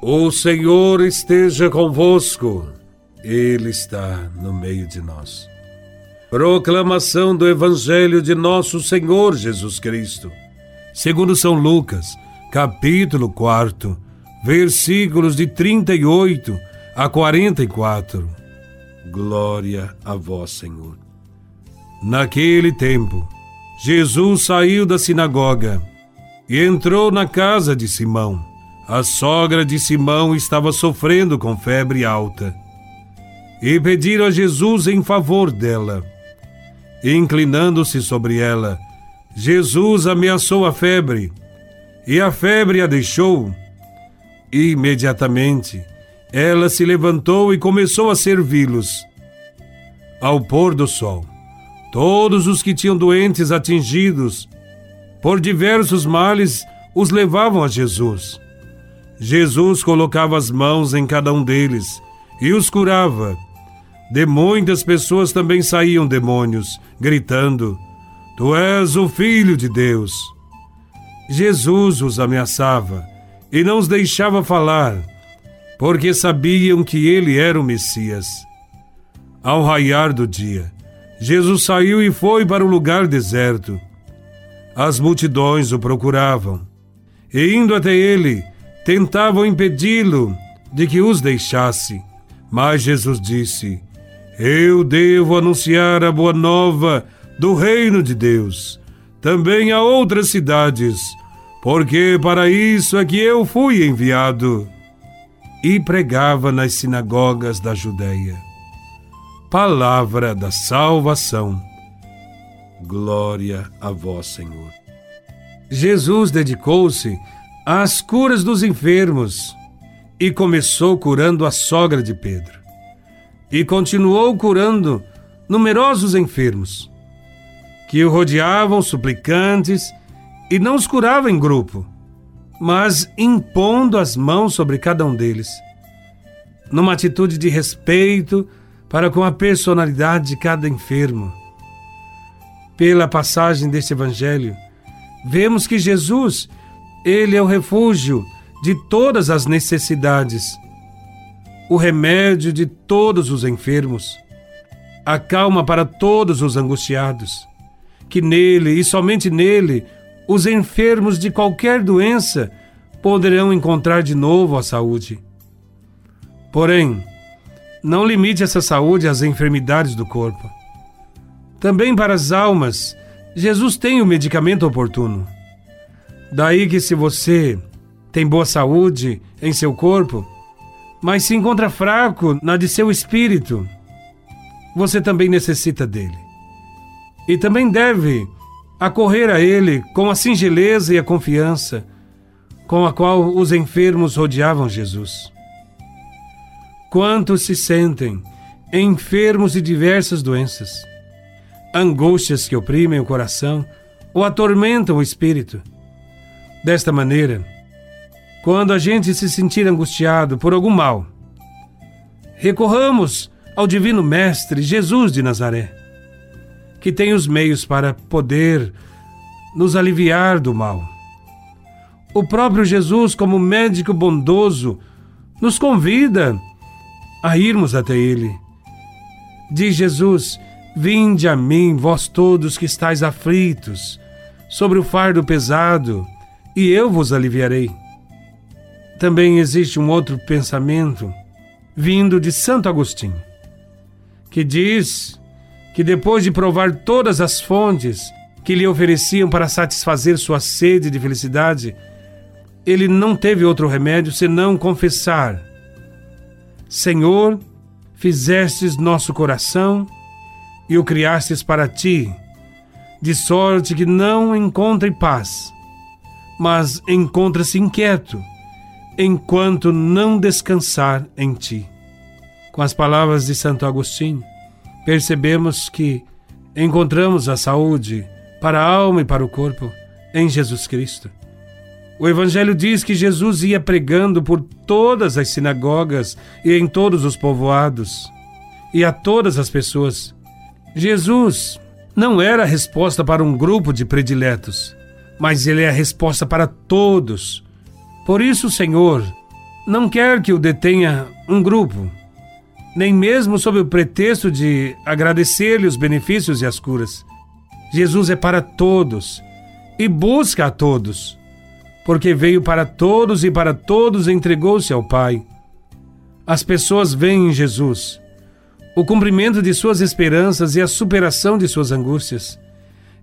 O Senhor esteja convosco, Ele está no meio de nós. Proclamação do Evangelho de Nosso Senhor Jesus Cristo, segundo São Lucas, capítulo 4, versículos de 38 a 44. Glória a Vós, Senhor. Naquele tempo, Jesus saiu da sinagoga e entrou na casa de Simão. A sogra de Simão estava sofrendo com febre alta. E pediram a Jesus em favor dela. Inclinando-se sobre ela, Jesus ameaçou a febre, e a febre a deixou. Imediatamente, ela se levantou e começou a servi-los. Ao pôr do sol, todos os que tinham doentes atingidos por diversos males os levavam a Jesus. Jesus colocava as mãos em cada um deles e os curava. De muitas pessoas também saíam demônios, gritando: Tu és o Filho de Deus. Jesus os ameaçava e não os deixava falar, porque sabiam que ele era o Messias. Ao raiar do dia, Jesus saiu e foi para o lugar deserto. As multidões o procuravam, e indo até ele, tentavam impedi-lo de que os deixasse. Mas Jesus disse: Eu devo anunciar a boa nova do reino de Deus, também a outras cidades, porque para isso é que eu fui enviado. E pregava nas sinagogas da Judéia. Palavra da salvação. Glória a vós, Senhor. Jesus dedicou-se às curas dos enfermos e começou curando a sogra de Pedro. E continuou curando numerosos enfermos, que o rodeavam suplicantes e não os curava em grupo, mas impondo as mãos sobre cada um deles, numa atitude de respeito para com a personalidade de cada enfermo. Pela passagem deste evangelho, vemos que Jesus ele é o refúgio de todas as necessidades, o remédio de todos os enfermos, a calma para todos os angustiados. Que nele e somente nele os enfermos de qualquer doença poderão encontrar de novo a saúde. Porém, não limite essa saúde às enfermidades do corpo. Também para as almas, Jesus tem o medicamento oportuno. Daí que se você tem boa saúde em seu corpo, mas se encontra fraco na de seu espírito, você também necessita dele. E também deve acorrer a ele com a singeleza e a confiança com a qual os enfermos rodeavam Jesus. Quantos se sentem enfermos de diversas doenças, angústias que oprimem o coração ou atormentam o espírito Desta maneira, quando a gente se sentir angustiado por algum mal, recorramos ao Divino Mestre Jesus de Nazaré, que tem os meios para poder nos aliviar do mal. O próprio Jesus, como médico bondoso, nos convida a irmos até Ele. Diz Jesus: Vinde a mim, vós todos que estáis aflitos, sobre o fardo pesado e eu vos aliviarei. Também existe um outro pensamento vindo de Santo Agostinho, que diz que depois de provar todas as fontes que lhe ofereciam para satisfazer sua sede de felicidade, ele não teve outro remédio senão confessar: Senhor, fizestes nosso coração e o criastes para ti, de sorte que não encontre paz mas encontra-se inquieto enquanto não descansar em ti. Com as palavras de Santo Agostinho, percebemos que encontramos a saúde para a alma e para o corpo em Jesus Cristo. O Evangelho diz que Jesus ia pregando por todas as sinagogas e em todos os povoados e a todas as pessoas. Jesus não era a resposta para um grupo de prediletos, mas Ele é a resposta para todos. Por isso, Senhor, não quer que o detenha um grupo, nem mesmo sob o pretexto de agradecer-lhe os benefícios e as curas. Jesus é para todos e busca a todos, porque veio para todos e para todos entregou-se ao Pai. As pessoas veem em Jesus o cumprimento de suas esperanças e a superação de suas angústias.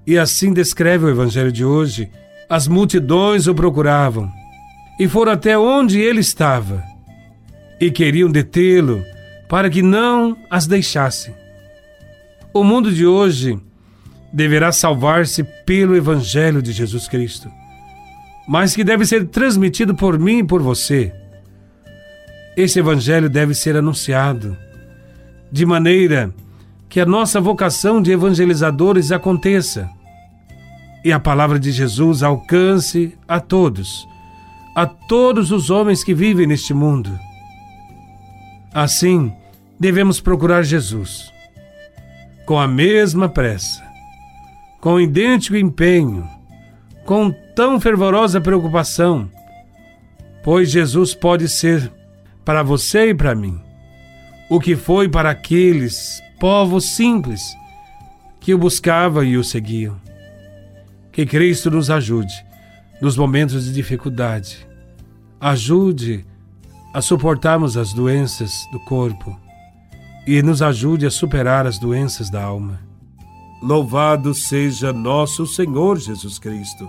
E assim descreve o Evangelho de hoje. As multidões o procuravam e foram até onde ele estava e queriam detê-lo para que não as deixasse. O mundo de hoje deverá salvar-se pelo Evangelho de Jesus Cristo, mas que deve ser transmitido por mim e por você. Esse Evangelho deve ser anunciado, de maneira que a nossa vocação de evangelizadores aconteça e a palavra de Jesus alcance a todos, a todos os homens que vivem neste mundo. Assim, devemos procurar Jesus com a mesma pressa, com idêntico empenho, com tão fervorosa preocupação, pois Jesus pode ser para você e para mim o que foi para aqueles povos simples que o buscavam e o seguiam. Que Cristo nos ajude nos momentos de dificuldade. Ajude a suportarmos as doenças do corpo e nos ajude a superar as doenças da alma. Louvado seja nosso Senhor Jesus Cristo,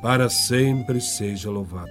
para sempre seja louvado.